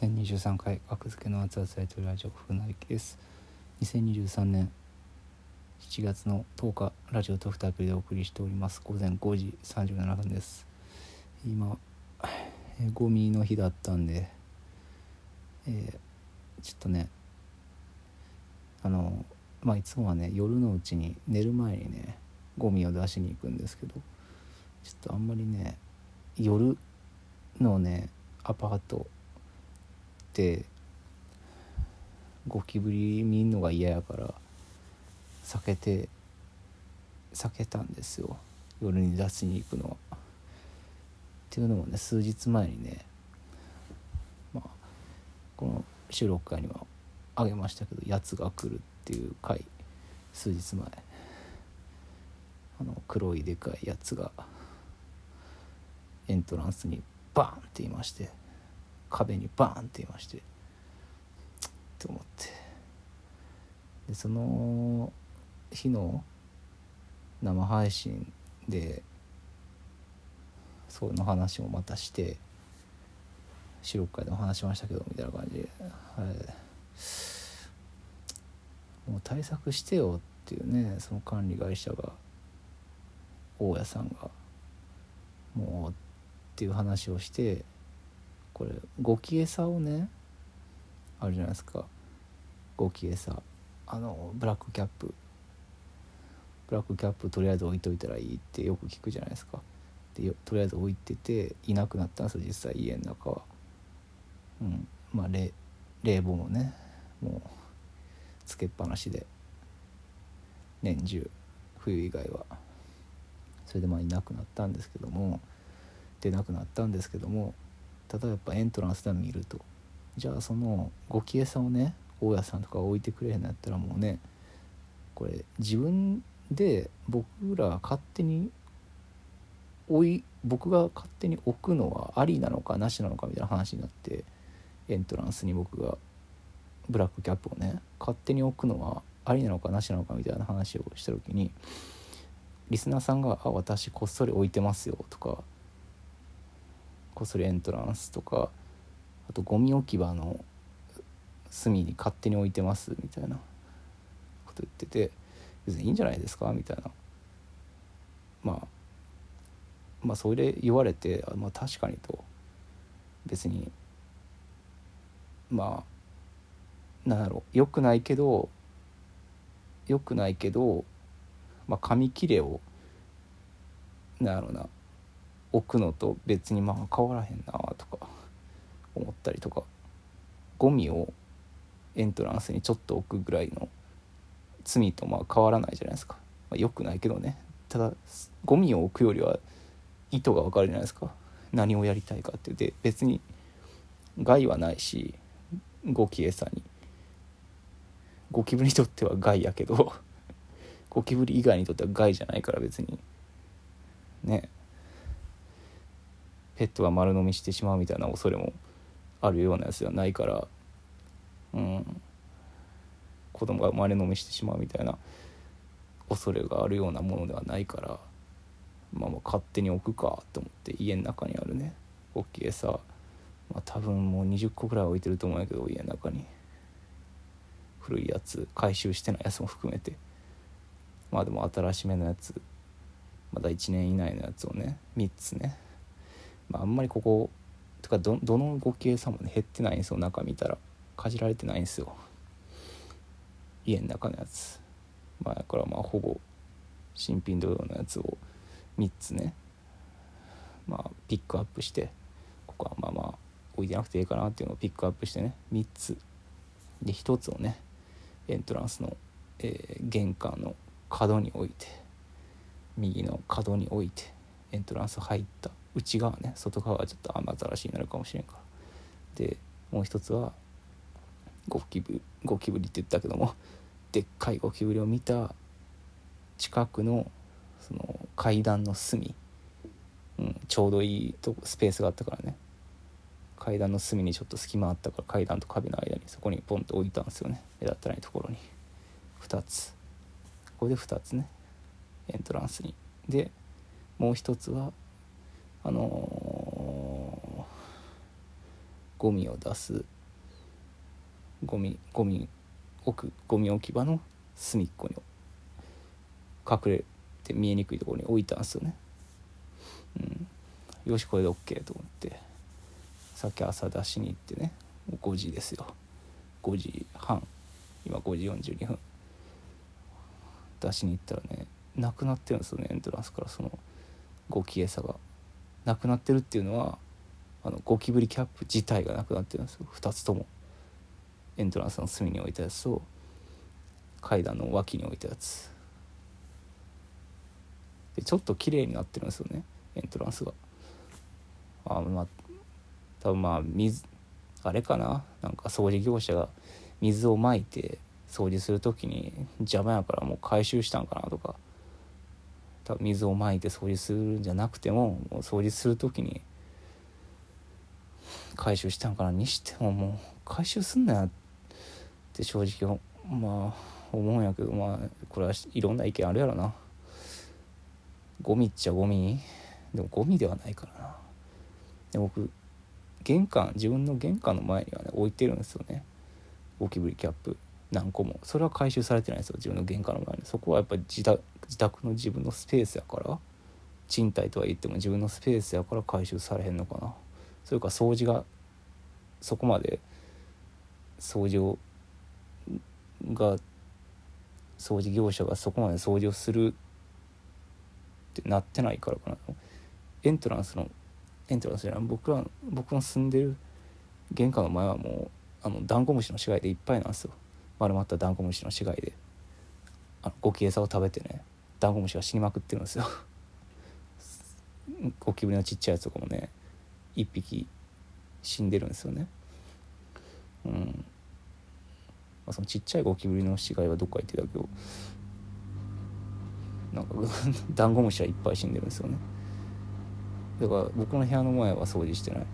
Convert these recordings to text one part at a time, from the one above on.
1023回格付けの熱々大統領ラジオ風なびきです2023年7月の10日ラジオと2アプリでお送りしております。午前5時37分です。今えーゴミの日だったんでえーちょっとねあのまあいつもはね夜のうちに寝る前にねゴミを出しに行くんですけどちょっとあんまりね夜のねアパートってゴキブリ見んのが嫌やから避けて避けたんですよ。夜に出しに行くのは。っていうのもね数日前にねまあこの収録会にはあげましたけど「やつが来る」っていう回数日前。あの黒いでかいやつがエントランスにバーンっていまして。壁にバーンって言いましてと思って。でその日の生配信でその話もまたして四六会でも話しましたけどみたいな感じで、はい、もう対策してよっていうねその管理会社が大家さんがもうっていう話をしてこれゴキ餌をねあるじゃないですか。ゴキ餌あのブラックキャップ。ブラックキャップとりあえず置いといたらいいってよく聞くじゃないですか。でとりあえず置いてていなくなったんですよ実際家の中は。うん。まあ冷房もねもうつけっぱなしで。年中冬以外は。それでまあいなくなったんですけども。出なくなったんですけども。ただやっぱエントランスで見ると。じゃあそのゴキ餌をね大家さんとか置いてくれへんのやったらもうねこれ自分で僕らが勝手に置い僕が勝手に置くのはありなのかなしなのかみたいな話になってエントランスに僕がブラックキャップをね勝手に置くのはありなのかなしなのかみたいな話をした時にリスナーさんが「あ私こっそり置いてますよ」とかこっそりエントランスとかあとゴミ置き場の隅に勝手に置いてますみたいなこと言ってて別にいいんじゃないですか？みたいな。まあまあそれ言われてあまあ確かにと。別にまあなんだろう。よくないけどよくないけどまあ紙切れをなんだろうな。置くのと別にまあ変わらへんなとか思ったりとかゴミをエントランスにちょっと置くぐらいの罪とまあ変わらないじゃないですか、まあ、よくないけどね。ただゴミを置くよりは意図がわかるじゃないですか。何をやりたいかってで別に害はないしゴキ餌に。ゴキブリにとっては害やけどゴキブリ以外にとっては害じゃないから別に。ね。ペットが丸飲みしてしまうみたいな恐れもあるようなやつではないからうん。子供が丸飲みしてしまうみたいな恐れがあるようなものではないからまあ、まあ勝手に置くかと思って家の中にあるね大きい餌、まあ、多分もう20個ぐらい置いてると思うんやけど家の中に。古いやつ回収してないやつも含めて。まあでも新しめのやつ。まだ1年以内のやつをね3つね。まああんまりこことかどどのゴキ餌もね減ってないんですよ中見たら。かじられてないんですよ。家の中のやつ。まあだからまあほぼ新品同様のやつを3つね。まあピックアップして。ここはまあまあ置いてなくていいかなっていうのをピックアップしてね。3つ。で1つをねエントランスの、えー玄関の角に置いて。右の角に置いてエントランス入った。内側ね外側はちょっと雨ざらしになるかもしれんから。でもう一つはゴキブゴキブリって言ったけども でっかいゴキブリを見た近くのその階段の隅、うん、ちょうどいいとスペースがあったからね。階段の隅にちょっと隙間あったから階段と壁の間にそこにポンと置いたんですよね。目立たないところに。2つ。これで2つね。エントランスに。でもう一つはあのゴミを出すゴミゴミ置くゴミ置き場の隅っこに隠れて見えにくいところに置いたんですよね。うん。よしこれで OK と思ってさっき朝出しに行ってね5時ですよ。5時半。今5時42分。出しに行ったらねなくなってるんですよねエントランスからそのゴキ餌が。なくなってるっていうのはあのゴキブリキャップ自体がなくなってるんですよ。2つとも。エントランスの隅に置いたやつと階段の脇に置いたやつ。でちょっと綺麗になってるんですよね。エントランスが。あまあ多分まあ水あれかな？なんか掃除業者が水をまいて掃除する時に邪魔やからもう回収したんかなとか多分水をまいて掃除するんじゃなくてもも掃除する時に回収したんかなにしてももう回収すんなよって正直まあ思うんやけどまあこれはいろんな意見あるやろな。ゴミっちゃゴミ？でもゴミではないからな。で僕玄関自分の玄関の前にはね置いてるんですよね。ゴキブリキャップ何個も。それは回収されてないんですよ自分の玄関の前に。そこはやっぱり自宅自宅の自分のスペースやから賃貸とは言っても自分のスペースやから回収されへんのかな。それか掃除がそこまで掃除をが掃除業者がそこまで掃除をするってなってないからかな。エントランスのエントランスじゃない僕ら僕の住んでる玄関の前はもうあのダンゴムシの死骸でいっぱいなんですよ。丸まったダンゴムシの死骸で。あのゴキ餌を食べてね。ダンゴムシが死にまくってるんですよ。ゴキブリのちっちゃいやつとかもね1匹死んでるんですよね。うん。まあ、そのちっちゃいゴキブリの死骸はどっか行ってたけどなんか ダンゴムシはいっぱい死んでるんですよね。だから僕の部屋の前は掃除してない。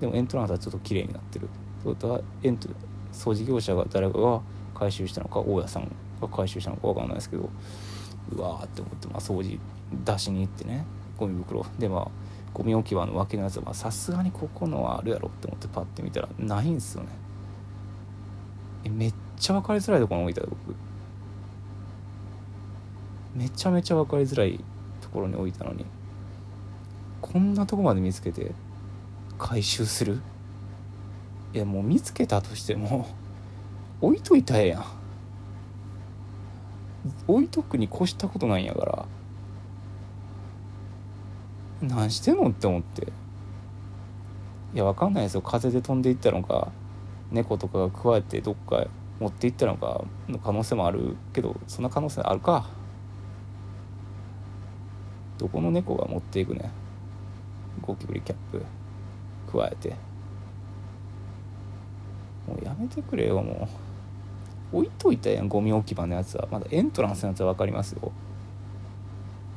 でもエントランスはちょっと綺麗になってる。そうだエント掃除業者が誰かが回収したのか大家さんが回収したのか分かんないですけどうわーって思ってまあ掃除出しに行ってねゴミ袋。でまあゴミ置き場の脇のやつはさすがにここのはあるやろって思ってパッて見たらないんですよね。えめっちゃ分かりづらいところに置いた僕。めちゃめちゃ分かりづらいところに置いたのにこんなとこまで見つけて回収する？いやもう見つけたとしても 置いといたえやん。置いとくに越したことないんやから。何してんのって思って。いやわかんないですよ。風で飛んでいったのか猫とかが加えてどっか持っていったのかの可能性もあるけどそんな可能性あるか。どこの猫が持っていくねゴキブリキャップ加えて。もうやめてくれよもう。置いといたやんゴミ置き場のやつは。まだエントランスのやつは分かりますよ。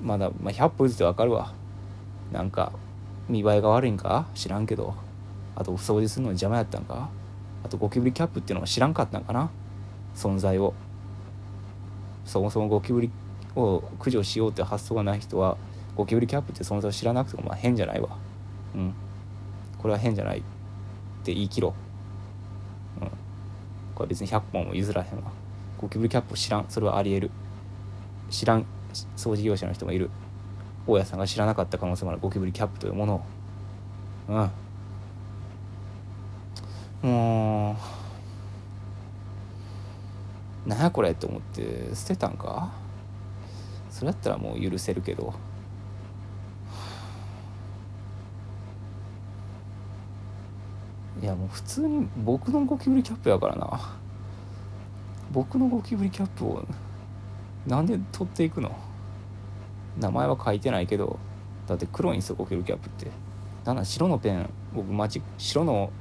まだ、まあ、100歩譲って分かるわ。なんか見栄えが悪いんか？知らんけど。あと掃除するのに邪魔やったんか？あとゴキブリキャップっていうのは知らんかったんかな？存在を。そもそもゴキブリを駆除しようって発想がない人はゴキブリキャップって存在を知らなくてもまあ変じゃないわ。うん。これは変じゃないって言い切ろう、これ別に100本も譲らへんわ。ゴキブリキャップ知らん。それはありえる。知らん掃除業者の人もいる。大家さんが知らなかった可能性もある。ゴキブリキャップというものを。うん。もうなんやこれって思って捨てたんか？それやったらもう許せるけど。やもう普通に僕のゴキブリキャップやからな。僕のゴキブリキャップをなんで取っていくの？名前は書いてないけどだって黒いんですよゴキブリキャップって。なんだ白のペン僕マジ白の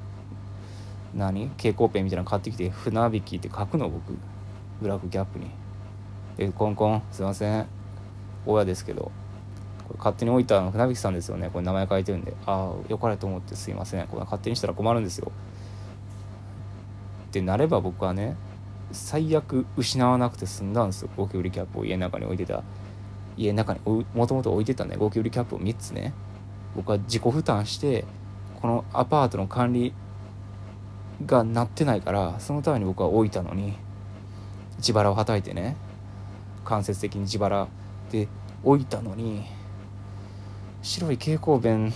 何？蛍光ペンみたいなの買ってきて船引きって書くの僕。ブラックキャップに。でコンコンすいません。親ですけど。これ勝手に置いたの船引さんですよね。これ名前書いてるんで。ああよかれと思ってすいません。これ勝手にしたら困るんですよ。ってなれば僕はね最悪失わなくて済んだんですよ。ゴキブリキャップを家の中に置いてた。家の中にもともと置いてたね。ゴキブリキャップを3つね。僕は自己負担してこのアパートの管理がなってないからそのために僕は置いたのに自腹をはたいてね。間接的に自腹で置いたのに白い蛍光弁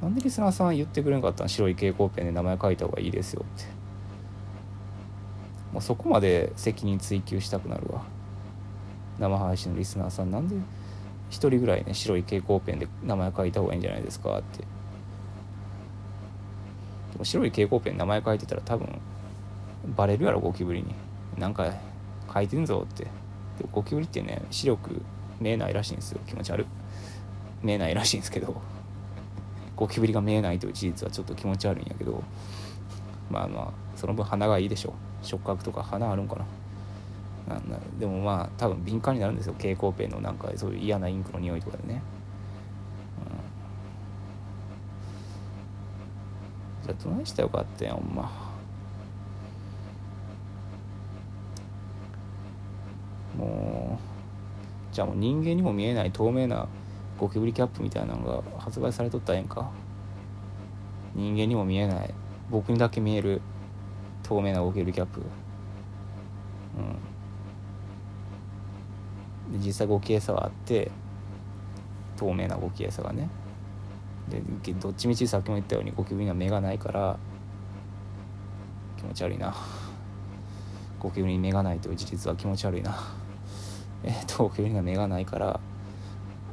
なんでリスナーさん言ってくれなかったの白い蛍光ペンで名前書いた方がいいですよって。もうそこまで責任追及したくなるわ。生配信のリスナーさんなんで一人ぐらいね白い蛍光ペンで名前書いた方がいいんじゃないですかって。でも白い蛍光ペン名前書いてたら多分バレるやろゴキブリに。なんか書いてんぞって。でゴキブリってね白く見えないらしいんですよ。気持ち悪い。見えないらしいんですけど。ゴキブリが見えないという事実はちょっと気持ち悪いんやけど。まあまあその分鼻がいいでしょ触覚とか鼻あるんかな。でもまあ多分敏感になるんですよ。蛍光ペンのなんかそういう嫌なインクの匂いとかでね、うん、じゃあどないしたらよかったやんほんまもうじゃも人間にも見えない透明なゴキブリキャップみたいなのが発売されとったらええんか。人間にも見えない。僕にだけ見える透明なゴキブリキャップ。うん。で実際ゴキ餌はあって透明なゴキ餌がね。でどっちみちさっきも言ったようにゴキブリには目がないから気持ち悪いな。ゴキブリに目がないという事実は気持ち悪いな。えっ、とゴキブリには目がないから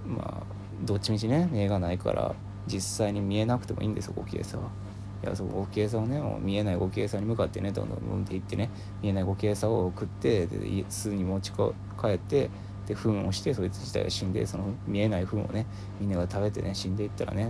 まあどっちみちね目がないから実際に見えなくてもいいんですよゴキ餌は。いやそうゴキ餌をねもう見えないゴキ餌に向かってねどんどんどんっていってね見えないゴキ餌を食ってで巣に持ち帰ってで糞をしてそいつ自体が死んでその見えない糞をねみんなが食べてね死んでいったらね